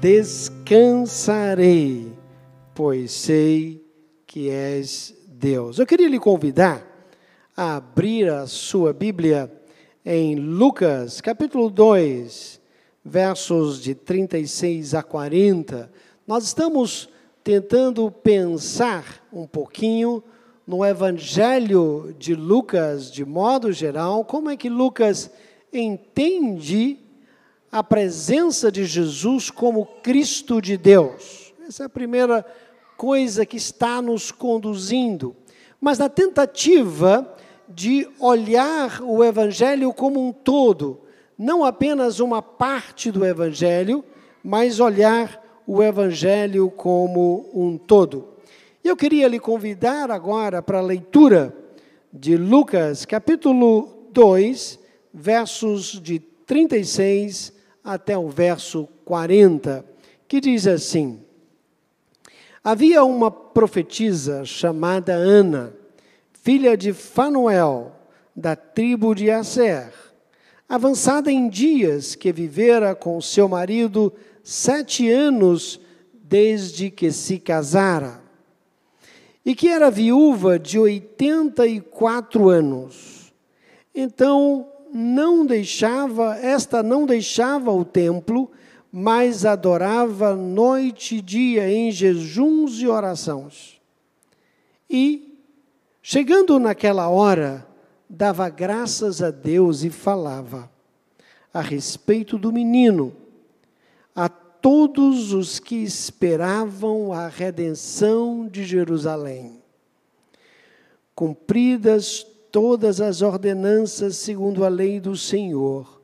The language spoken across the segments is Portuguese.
descansarei, pois sei que és Deus. Eu queria lhe convidar a abrir a sua Bíblia em Lucas, capítulo 2, versos de 36 a 40. Nós estamos tentando pensar um pouquinho no Evangelho de Lucas, de modo geral, como é que Lucas entende a presença de Jesus como Cristo de Deus. Essa é a primeira coisa que está nos conduzindo. Mas na tentativa de olhar o Evangelho como um todo, não apenas uma parte do Evangelho, mas olhar o Evangelho como um todo. Eu queria lhe convidar agora para a leitura de Lucas, capítulo 2, versos de 36 até o verso 40, que diz assim: Havia uma profetisa chamada Ana, filha de Fanuel, da tribo de Aser, avançada em dias, que vivera com seu marido sete anos desde que se casara, e que era viúva de oitenta e quatro anos. Então não deixava, esta não deixava o templo, mas adorava noite e dia em jejuns e orações. E, chegando naquela hora, dava graças a Deus e falava a respeito do menino a todos os que esperavam a redenção de Jerusalém. Cumpridas todas as ordenanças segundo a lei do Senhor,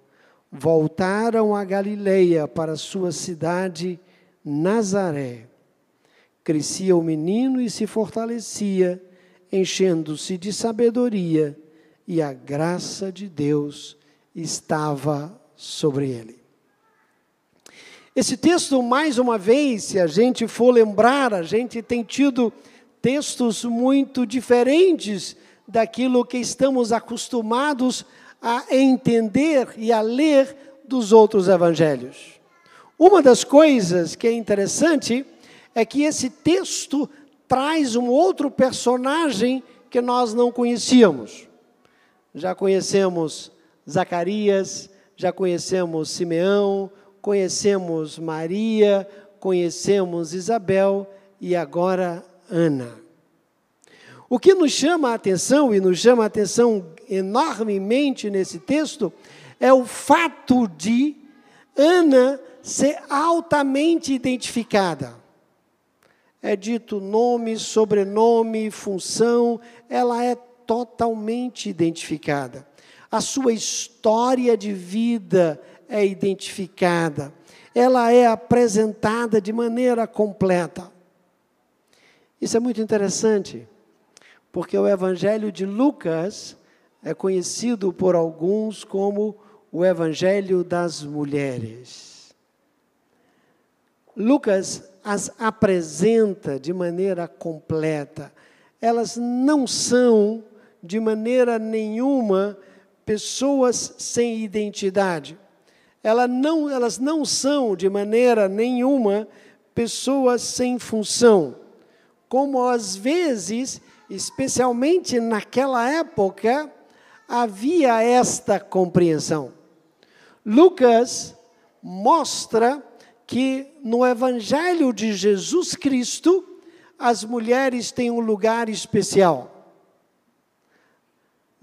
voltaram a Galileia para sua cidade Nazaré. Crescia o menino e se fortalecia, enchendo-se de sabedoria, e a graça de Deus estava sobre ele. Esse texto, mais uma vez, se a gente for lembrar, a gente tem tido textos muito diferentes daquilo que estamos acostumados a entender e a ler dos outros evangelhos. Uma das coisas que é interessante é que esse texto traz um outro personagem que nós não conhecíamos. Já conhecemos Zacarias, já conhecemos Simeão, conhecemos Maria, conhecemos Isabel e agora Ana. O que nos chama a atenção, e nos chama a atenção enormemente nesse texto, é o fato de Ana ser altamente identificada. É dito nome, sobrenome, função, ela é totalmente identificada. A sua história de vida é identificada. Ela é apresentada de maneira completa. Isso é muito interessante porque o Evangelho de Lucas é conhecido por alguns como o Evangelho das mulheres. Lucas as apresenta de maneira completa. Elas não são, de maneira nenhuma, pessoas sem identidade. Elas não, elas não são, de maneira nenhuma, pessoas sem função. Como às vezes especialmente naquela época, havia esta compreensão. Lucas mostra que no Evangelho de Jesus Cristo, as mulheres têm um lugar especial.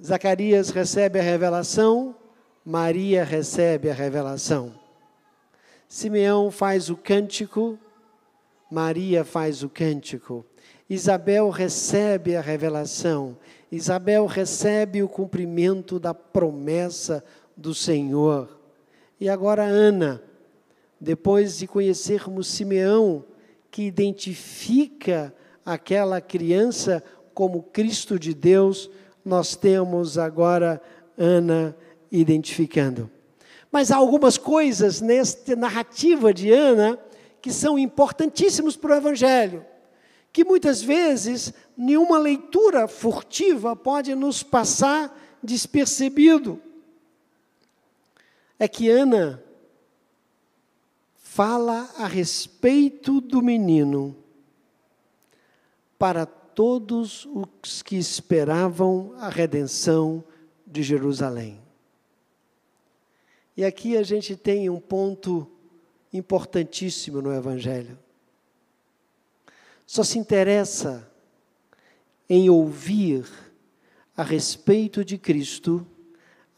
Zacarias recebe a revelação, Maria recebe a revelação. Simeão faz o cântico, Maria faz o cântico. Isabel recebe a revelação, Isabel recebe o cumprimento da promessa do Senhor. E agora Ana, depois de conhecermos Simeão, que identifica aquela criança como Cristo de Deus, nós temos agora Ana identificando. Mas há algumas coisas nesta narrativa de Ana que são importantíssimos para o Evangelho que muitas vezes nenhuma leitura furtiva pode nos passar despercebido. É que Ana fala a respeito do menino para todos os que esperavam a redenção de Jerusalém. E aqui a gente tem um ponto importantíssimo no Evangelho. Só se interessa em ouvir a respeito de Cristo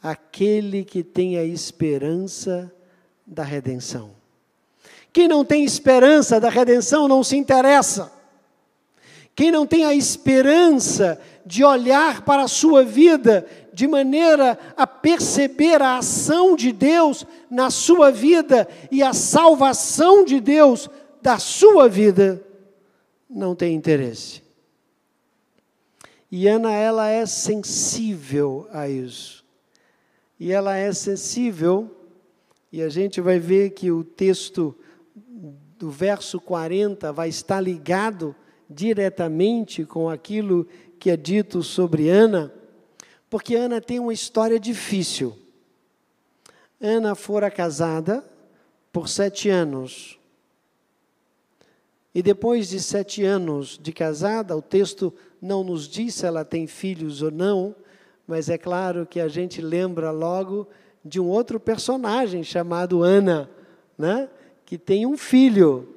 aquele que tem a esperança da redenção. Quem não tem esperança da redenção não se interessa. Quem não tem a esperança de olhar para a sua vida de maneira a perceber a ação de Deus na sua vida e a salvação de Deus da sua vida, não tem interesse. E Ana, ela é sensível a isso. E ela é sensível, e a gente vai ver que o texto do verso 40 vai estar ligado diretamente com aquilo que é dito sobre Ana, porque Ana tem uma história difícil. Ana fora casada por sete anos. E depois de sete anos de casada, o texto não nos diz se ela tem filhos ou não, mas é claro que a gente lembra logo de um outro personagem chamado Ana, né? que tem um filho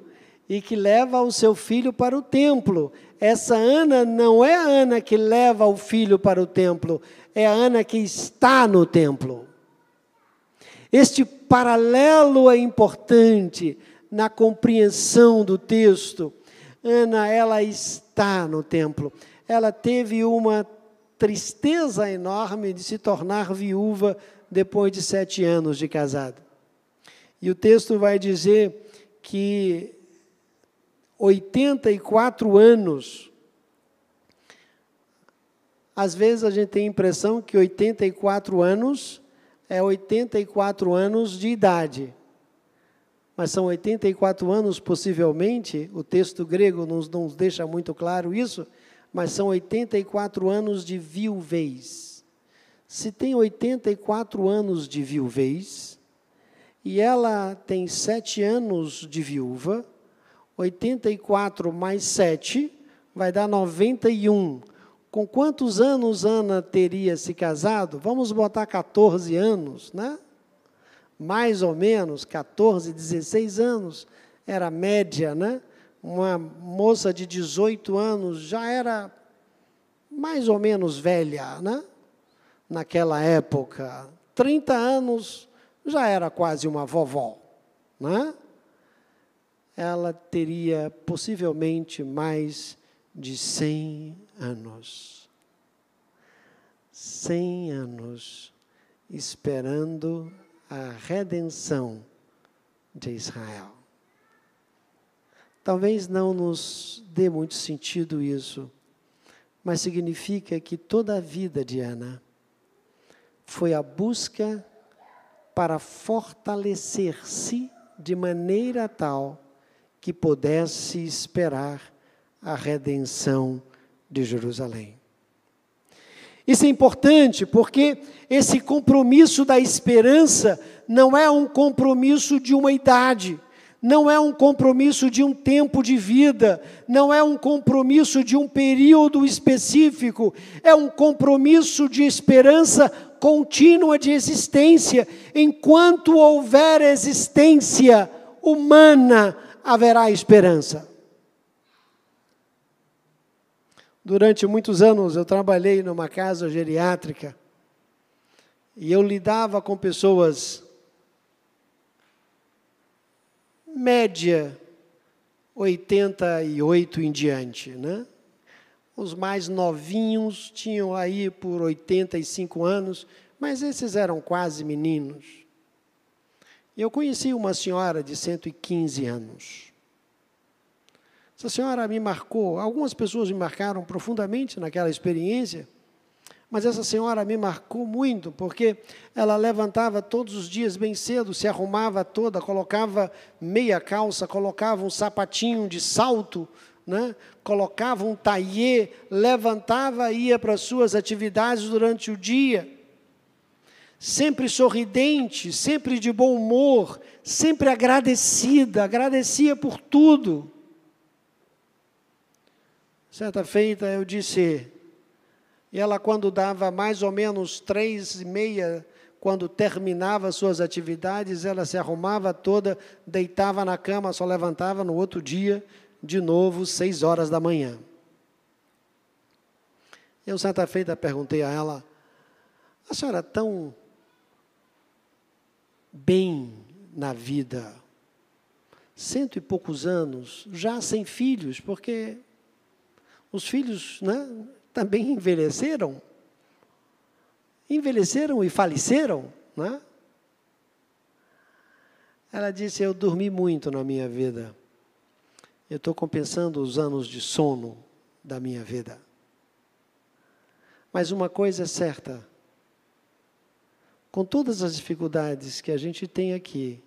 e que leva o seu filho para o templo. Essa Ana não é a Ana que leva o filho para o templo, é a Ana que está no templo. Este paralelo é importante na compreensão do texto. Ana, ela está no templo. Ela teve uma tristeza enorme de se tornar viúva depois de sete anos de casada. E o texto vai dizer que 84 anos. Às vezes a gente tem a impressão que 84 anos é 84 anos de idade. Mas são 84 anos, possivelmente, o texto grego nos, nos deixa muito claro isso, mas são 84 anos de viuvez. Se tem 84 anos de viuvez, e ela tem sete anos de viúva, 84 mais 7 vai dar 91. Com quantos anos Ana teria se casado? Vamos botar 14 anos, né? Mais ou menos, 14, 16 anos era média, né? Uma moça de 18 anos já era mais ou menos velha, né? Naquela época. 30 anos já era quase uma vovó, né? ela teria possivelmente mais de 100 anos. 100 anos esperando a redenção de Israel. Talvez não nos dê muito sentido isso, mas significa que toda a vida de Ana foi a busca para fortalecer-se de maneira tal que pudesse esperar a redenção de Jerusalém. Isso é importante porque esse compromisso da esperança não é um compromisso de uma idade, não é um compromisso de um tempo de vida, não é um compromisso de um período específico, é um compromisso de esperança contínua de existência. Enquanto houver existência humana, haverá esperança. Durante muitos anos eu trabalhei numa casa geriátrica e eu lidava com pessoas média 88 em diante, né? Os mais novinhos tinham aí por 85 anos, mas esses eram quase meninos. Eu conheci uma senhora de 115 anos. Essa senhora me marcou, algumas pessoas me marcaram profundamente naquela experiência, mas essa senhora me marcou muito, porque ela levantava todos os dias bem cedo, se arrumava toda, colocava meia calça, colocava um sapatinho de salto, né? colocava um taillé, levantava e ia para as suas atividades durante o dia sempre sorridente, sempre de bom humor, sempre agradecida, agradecia por tudo. Certa feita eu disse, e ela quando dava mais ou menos três e meia, quando terminava suas atividades, ela se arrumava toda, deitava na cama, só levantava no outro dia, de novo, seis horas da manhã. Eu, certa feita, perguntei a ela: a senhora é tão bem na vida, cento e poucos anos, já sem filhos, porque os filhos né, também envelheceram. Envelheceram e faleceram, né? Ela disse: Eu dormi muito na minha vida. Eu estou compensando os anos de sono da minha vida. Mas uma coisa é certa: com todas as dificuldades que a gente tem aqui,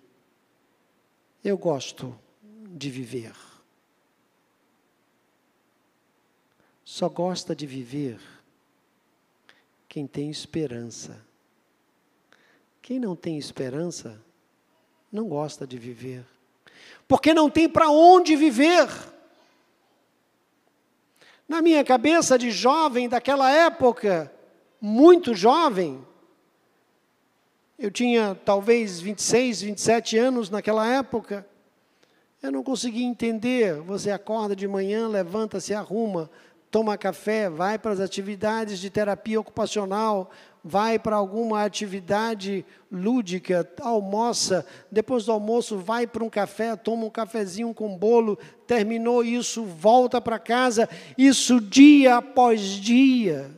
eu gosto de viver. Só gosta de viver quem tem esperança. Quem não tem esperança, não gosta de viver. Porque não tem para onde viver. Na minha cabeça de jovem daquela época, muito jovem, eu tinha talvez 26, 27 anos naquela época. Eu não conseguia entender. Você acorda de manhã, levanta, se arruma, toma café, vai para as atividades de terapia ocupacional, vai para alguma atividade lúdica, almoça, depois do almoço vai para um café, toma um cafezinho com bolo, terminou isso, volta para casa, isso dia após dia.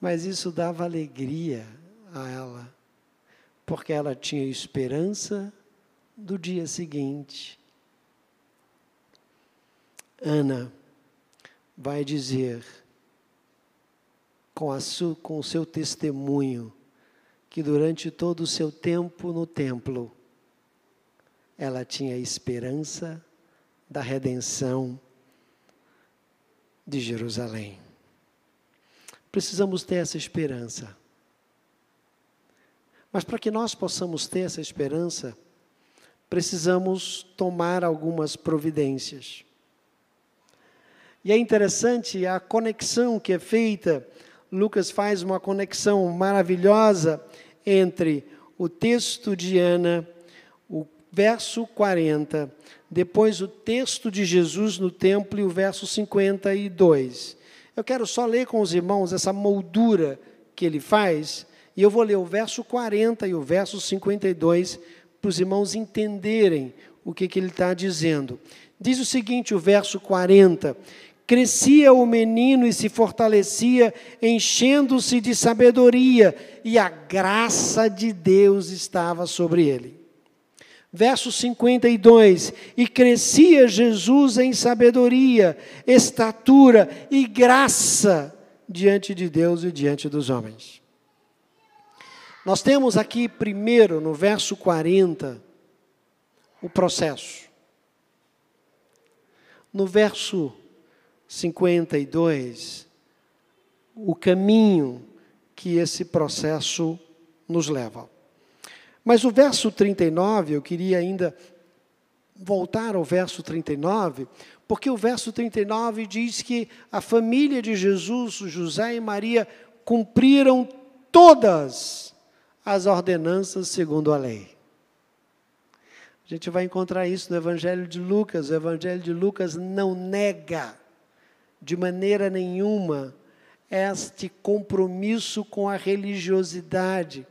Mas isso dava alegria a ela, porque ela tinha esperança do dia seguinte. Ana vai dizer, com, su, com o seu testemunho, que durante todo o seu tempo no templo, ela tinha esperança da redenção de Jerusalém. Precisamos ter essa esperança. Mas para que nós possamos ter essa esperança, precisamos tomar algumas providências. E é interessante a conexão que é feita. Lucas faz uma conexão maravilhosa entre o texto de Ana, o verso 40, depois o texto de Jesus no templo e o verso 52. Eu quero só ler com os irmãos essa moldura que ele faz, e eu vou ler o verso 40 e o verso 52 para os irmãos entenderem o que, que ele está dizendo. Diz o seguinte, o verso 40: Crescia o menino e se fortalecia, enchendo-se de sabedoria, e a graça de Deus estava sobre ele. Verso 52: E crescia Jesus em sabedoria, estatura e graça diante de Deus e diante dos homens. Nós temos aqui, primeiro, no verso 40, o processo. No verso 52, o caminho que esse processo nos leva. Mas o verso 39, eu queria ainda voltar ao verso 39, porque o verso 39 diz que a família de Jesus, José e Maria, cumpriram todas as ordenanças segundo a lei. A gente vai encontrar isso no Evangelho de Lucas. O Evangelho de Lucas não nega de maneira nenhuma este compromisso com a religiosidade,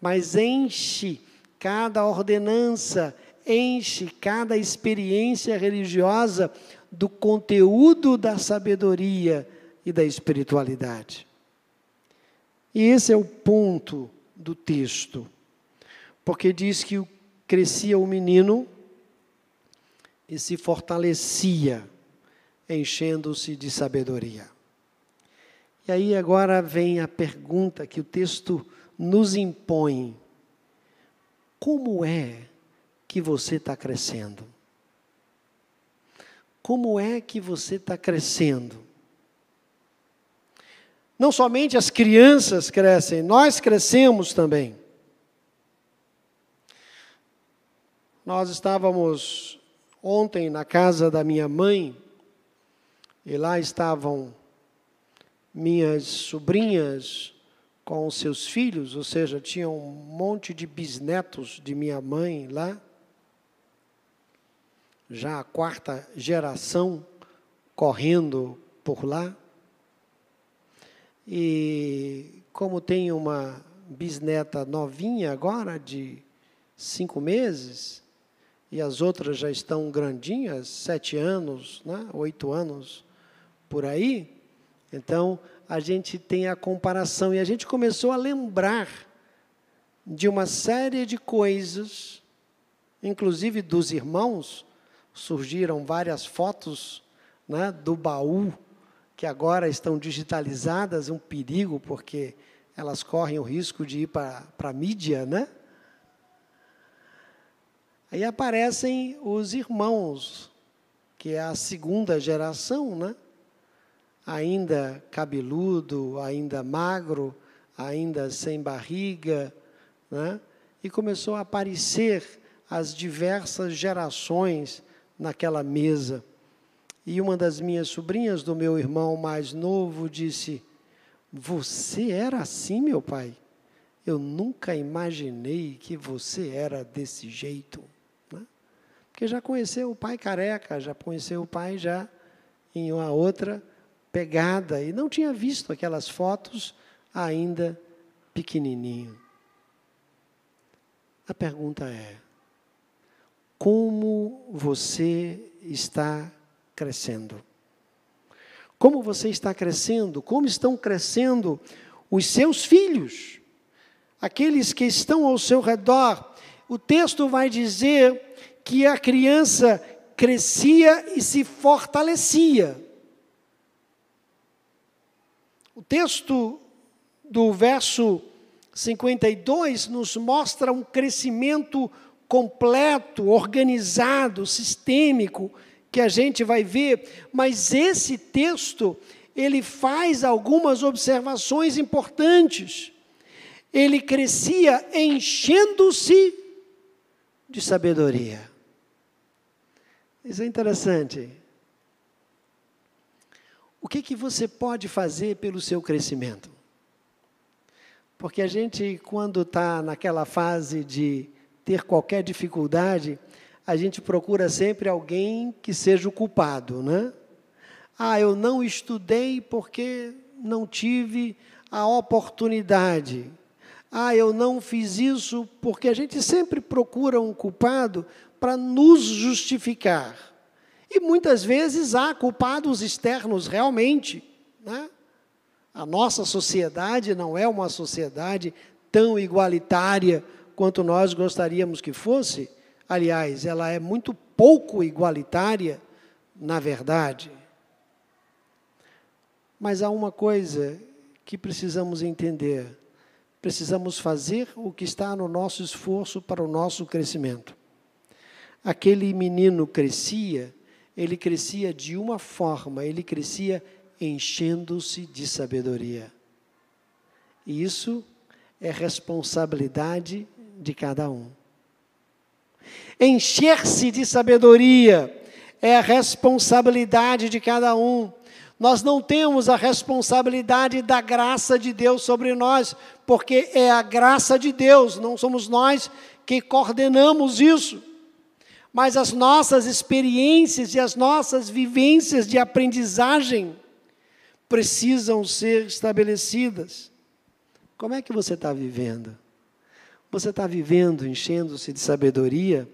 mas enche cada ordenança, enche cada experiência religiosa do conteúdo da sabedoria e da espiritualidade. E esse é o ponto do texto, porque diz que crescia o menino e se fortalecia enchendo-se de sabedoria. E aí agora vem a pergunta que o texto nos impõe: como é que você está crescendo? Como é que você está crescendo? Não somente as crianças crescem, nós crescemos também. Nós estávamos ontem na casa da minha mãe, e lá estavam minhas sobrinhas com os seus filhos, ou seja, tinha um monte de bisnetos de minha mãe lá, já a quarta geração correndo por lá. E como tem uma bisneta novinha agora, de cinco meses, e as outras já estão grandinhas, sete anos, né, oito anos, por aí, então a gente tem a comparação e a gente começou a lembrar de uma série de coisas, inclusive dos irmãos, surgiram várias fotos né, do baú que agora estão digitalizadas, um perigo, porque elas correm o risco de ir para a mídia, né? Aí aparecem os irmãos, que é a segunda geração, né? Ainda cabeludo, ainda magro, ainda sem barriga, né? E começou a aparecer as diversas gerações naquela mesa. E uma das minhas sobrinhas do meu irmão mais novo disse: Você era assim, meu pai? Eu nunca imaginei que você era desse jeito. Né? Porque já conheceu o pai careca, já conheceu o pai já em uma outra pegada e não tinha visto aquelas fotos ainda pequenininho. A pergunta é: como você está crescendo. Como você está crescendo? Como estão crescendo os seus filhos? Aqueles que estão ao seu redor. O texto vai dizer que a criança crescia e se fortalecia. O texto do verso 52 nos mostra um crescimento completo, organizado, sistêmico, que a gente vai ver, mas esse texto, ele faz algumas observações importantes. Ele crescia enchendo-se de sabedoria. Isso é interessante. O que, que você pode fazer pelo seu crescimento? Porque a gente, quando está naquela fase de ter qualquer dificuldade, a gente procura sempre alguém que seja o culpado, né? Ah, eu não estudei porque não tive a oportunidade. Ah, eu não fiz isso porque a gente sempre procura um culpado para nos justificar. E muitas vezes há culpados externos realmente. Né? A nossa sociedade não é uma sociedade tão igualitária quanto nós gostaríamos que fosse. Aliás, ela é muito pouco igualitária, na verdade. Mas há uma coisa que precisamos entender: precisamos fazer o que está no nosso esforço para o nosso crescimento. Aquele menino crescia, ele crescia de uma forma, ele crescia enchendo-se de sabedoria. E isso é responsabilidade de cada um. Encher-se de sabedoria é a responsabilidade de cada um. Nós não temos a responsabilidade da graça de Deus sobre nós, porque é a graça de Deus, não somos nós que coordenamos isso. Mas as nossas experiências e as nossas vivências de aprendizagem precisam ser estabelecidas. Como é que você está vivendo? Você está vivendo enchendo-se de sabedoria?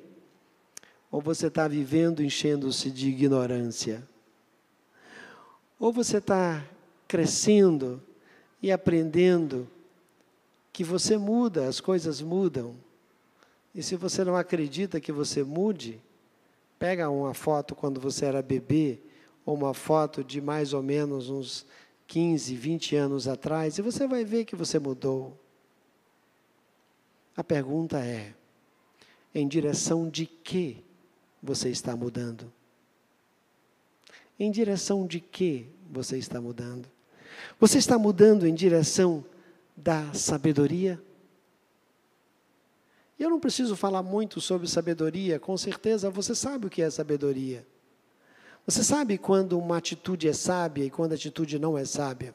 Ou você está vivendo enchendo-se de ignorância? Ou você está crescendo e aprendendo que você muda, as coisas mudam. E se você não acredita que você mude, pega uma foto quando você era bebê, ou uma foto de mais ou menos uns 15, 20 anos atrás, e você vai ver que você mudou. A pergunta é: em direção de que você está mudando? Em direção de que você está mudando? Você está mudando em direção da sabedoria? Eu não preciso falar muito sobre sabedoria, com certeza você sabe o que é sabedoria. Você sabe quando uma atitude é sábia e quando a atitude não é sábia.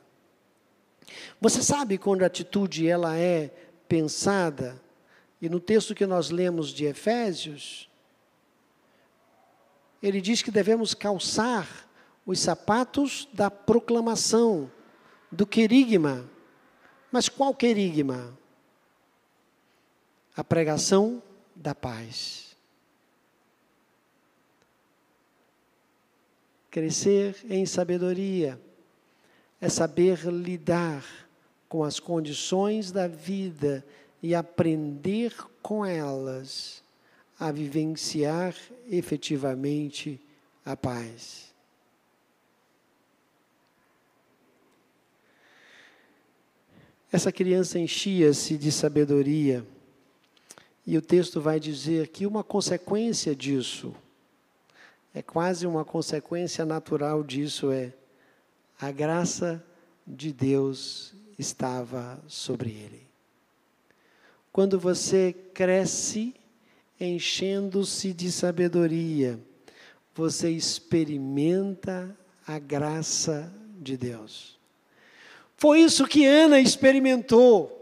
Você sabe quando a atitude ela é pensada. E no texto que nós lemos de Efésios, ele diz que devemos calçar os sapatos da proclamação, do querigma. Mas qual querigma? A pregação da paz. Crescer em sabedoria é saber lidar com as condições da vida e aprender com elas a vivenciar efetivamente a paz. Essa criança enchia-se de sabedoria e o texto vai dizer que uma consequência disso, é quase uma consequência natural disso, é a graça de Deus estava sobre ele. Quando você cresce enchendo-se de sabedoria, você experimenta a graça de Deus. Foi isso que Ana experimentou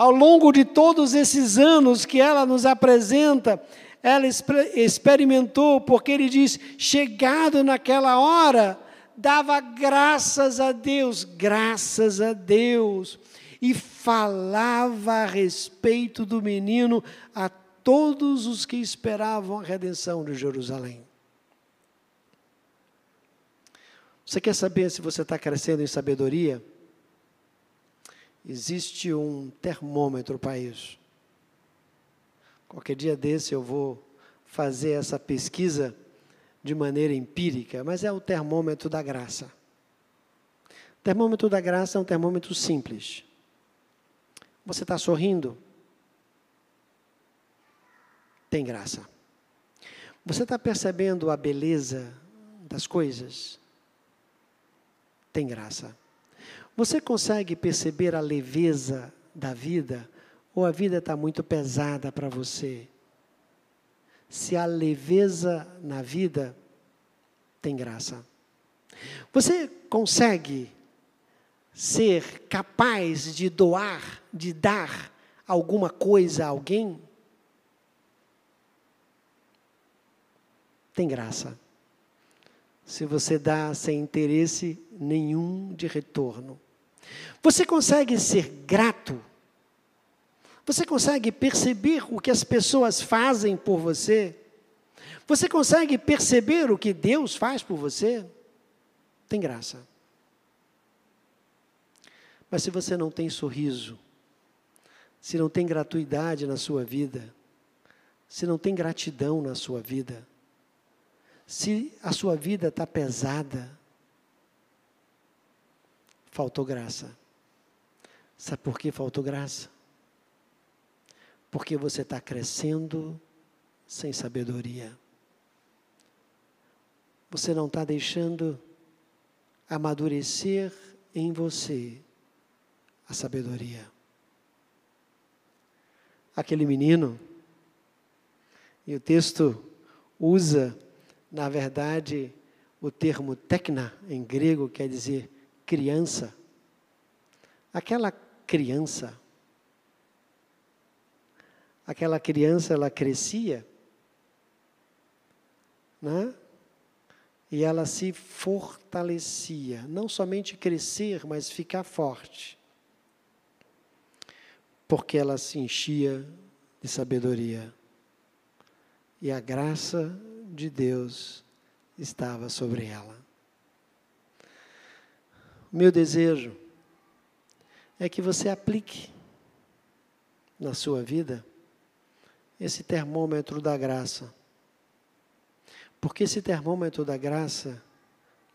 ao longo de todos esses anos que ela nos apresenta, ela experimentou, porque ele diz: chegado naquela hora, dava graças a Deus, graças a Deus, e falava a respeito do menino a todos os que esperavam a redenção de Jerusalém. Você quer saber se você está crescendo em sabedoria? Existe um termômetro para isso. Qualquer dia desse eu vou fazer essa pesquisa de maneira empírica, mas é o termômetro da graça. O termômetro da graça é um termômetro simples. Você está sorrindo? Tem graça. Você está percebendo a beleza das coisas? Tem graça. Você consegue perceber a leveza da vida? Ou a vida está muito pesada para você? Se há leveza na vida, tem graça. Você consegue ser capaz de doar, de dar alguma coisa a alguém? Tem graça. Se você dá sem interesse nenhum de retorno. Você consegue ser grato? Você consegue perceber o que as pessoas fazem por você? Você consegue perceber o que Deus faz por você? Tem graça. Mas se você não tem sorriso, se não tem gratuidade na sua vida, se não tem gratidão na sua vida, se a sua vida está pesada, faltou graça. Sabe por que faltou graça? Porque você está crescendo sem sabedoria. Você não está deixando amadurecer em você a sabedoria. Aquele menino, e o texto usa, na verdade, o termo tekna em grego, quer dizer criança, aquela criança, aquela criança, ela crescia, né? E ela se fortalecia, não somente crescer, mas ficar forte, porque ela se enchia de sabedoria. E a graça de Deus estava sobre ela. O meu desejo é que você aplique na sua vida esse termômetro da graça. Porque esse termômetro da graça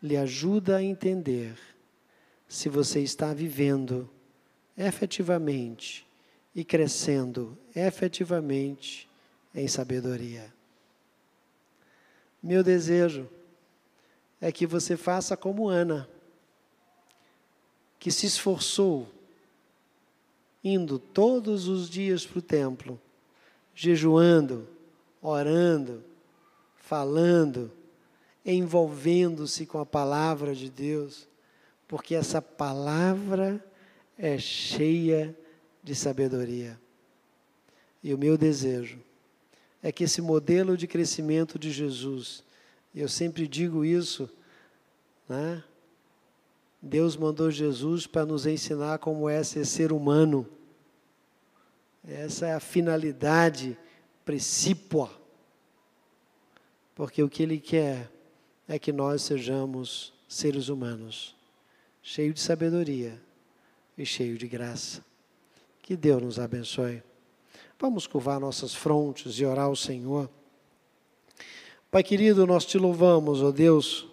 lhe ajuda a entender se você está vivendo efetivamente e crescendo efetivamente em sabedoria. Meu desejo é que você faça como Ana que se esforçou, indo todos os dias para o templo, jejuando, orando, falando, envolvendo-se com a palavra de Deus, porque essa palavra é cheia de sabedoria. E o meu desejo é que esse modelo de crescimento de Jesus, eu sempre digo isso, né? Deus mandou Jesus para nos ensinar como é ser ser humano. Essa é a finalidade precípua. Porque o que Ele quer é que nós sejamos seres humanos, cheios de sabedoria e cheios de graça. Que Deus nos abençoe. Vamos curvar nossas frontes e orar ao Senhor. Pai querido, nós te louvamos, ó Deus,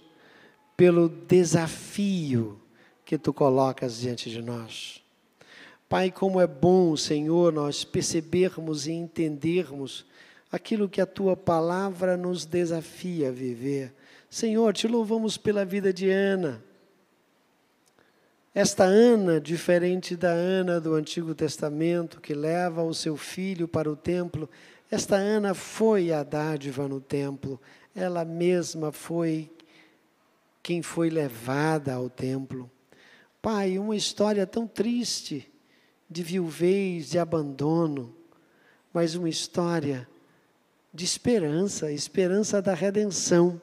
pelo desafio que tu colocas diante de nós. Pai, como é bom, Senhor, nós percebermos e entendermos aquilo que a tua palavra nos desafia a viver Senhor, te louvamos pela vida de Ana. Esta Ana, diferente da Ana do Antigo Testamento, que leva o seu filho para o templo, esta Ana foi a dádiva no templo, ela mesma foi quem foi levada ao templo. Pai, uma história tão triste de viuvez, de abandono, mas uma história de esperança, esperança da redenção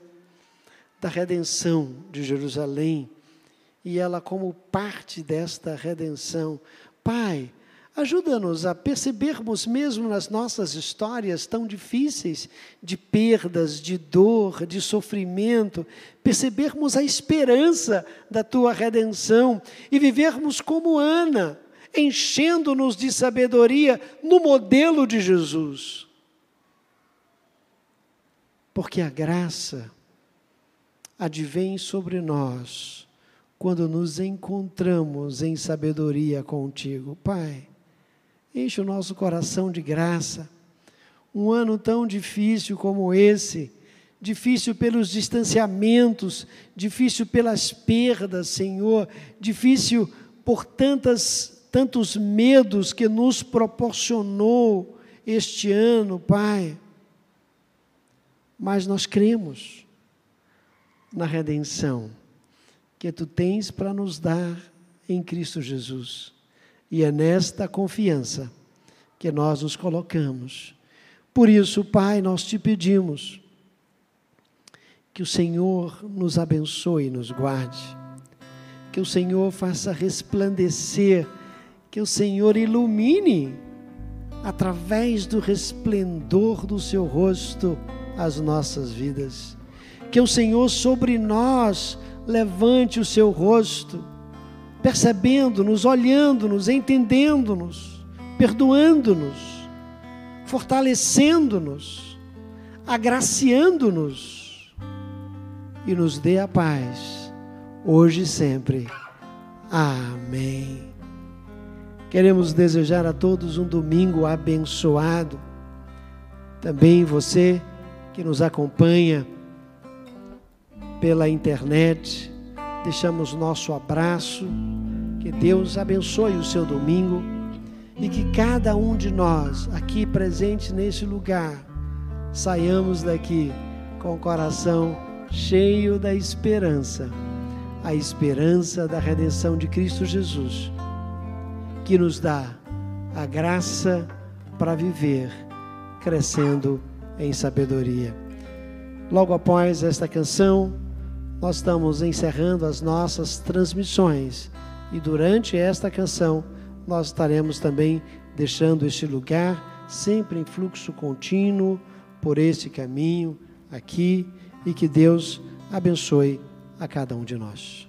da redenção de Jerusalém e ela como parte desta redenção. Pai, ajuda-nos a percebermos mesmo nas nossas histórias tão difíceis, de perdas, de dor, de sofrimento, percebermos a esperança da tua redenção e vivermos como Ana, enchendo-nos de sabedoria no modelo de Jesus. Porque a graça advém sobre nós quando nos encontramos em sabedoria contigo. Pai, enche o nosso coração de graça. Um ano tão difícil como esse, difícil pelos distanciamentos, difícil pelas perdas, Senhor, difícil por tantas tantos medos que nos proporcionou este ano, Pai. Mas nós cremos na redenção que tu tens para nos dar em Cristo Jesus. E é nesta confiança que nós nos colocamos. Por isso, Pai, nós te pedimos que o Senhor nos abençoe e nos guarde, que o Senhor faça resplandecer, que o Senhor ilumine através do resplendor do seu rosto as nossas vidas que o Senhor sobre nós levante o seu rosto, percebendo-nos, olhando-nos, entendendo-nos, perdoando-nos, fortalecendo-nos, agraciando-nos e nos dê a paz, hoje e sempre. Amém. Queremos desejar a todos um domingo abençoado. Também você que nos acompanha pela internet. Deixamos nosso abraço. Que Deus abençoe o seu domingo e que cada um de nós aqui presente nesse lugar saiamos daqui com o coração cheio da esperança, a esperança da redenção de Cristo Jesus, que nos dá a graça para viver crescendo em sabedoria. Logo após esta canção, nós estamos encerrando as nossas transmissões e durante esta canção nós estaremos também deixando este lugar sempre em fluxo contínuo por este caminho aqui e que Deus abençoe a cada um de nós.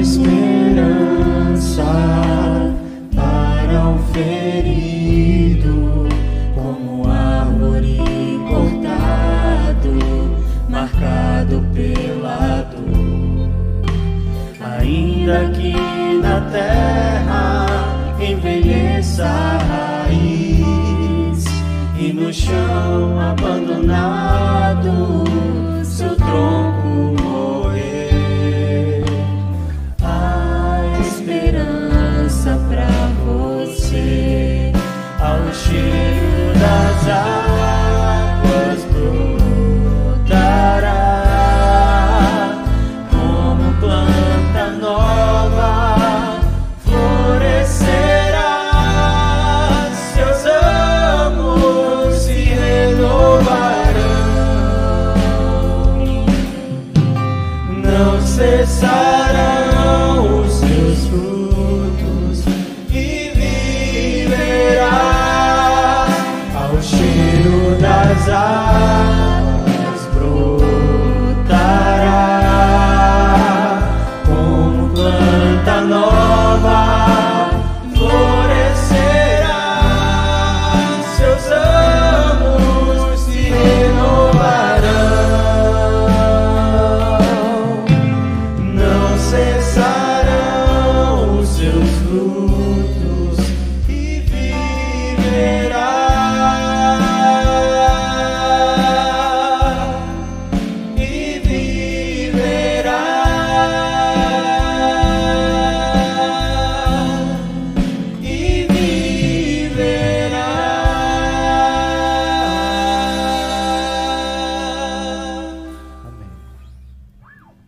esperança para o ferido, como árvore cortado, marcado pela dor. Ainda que na terra envelheça a raiz e no chão abandonado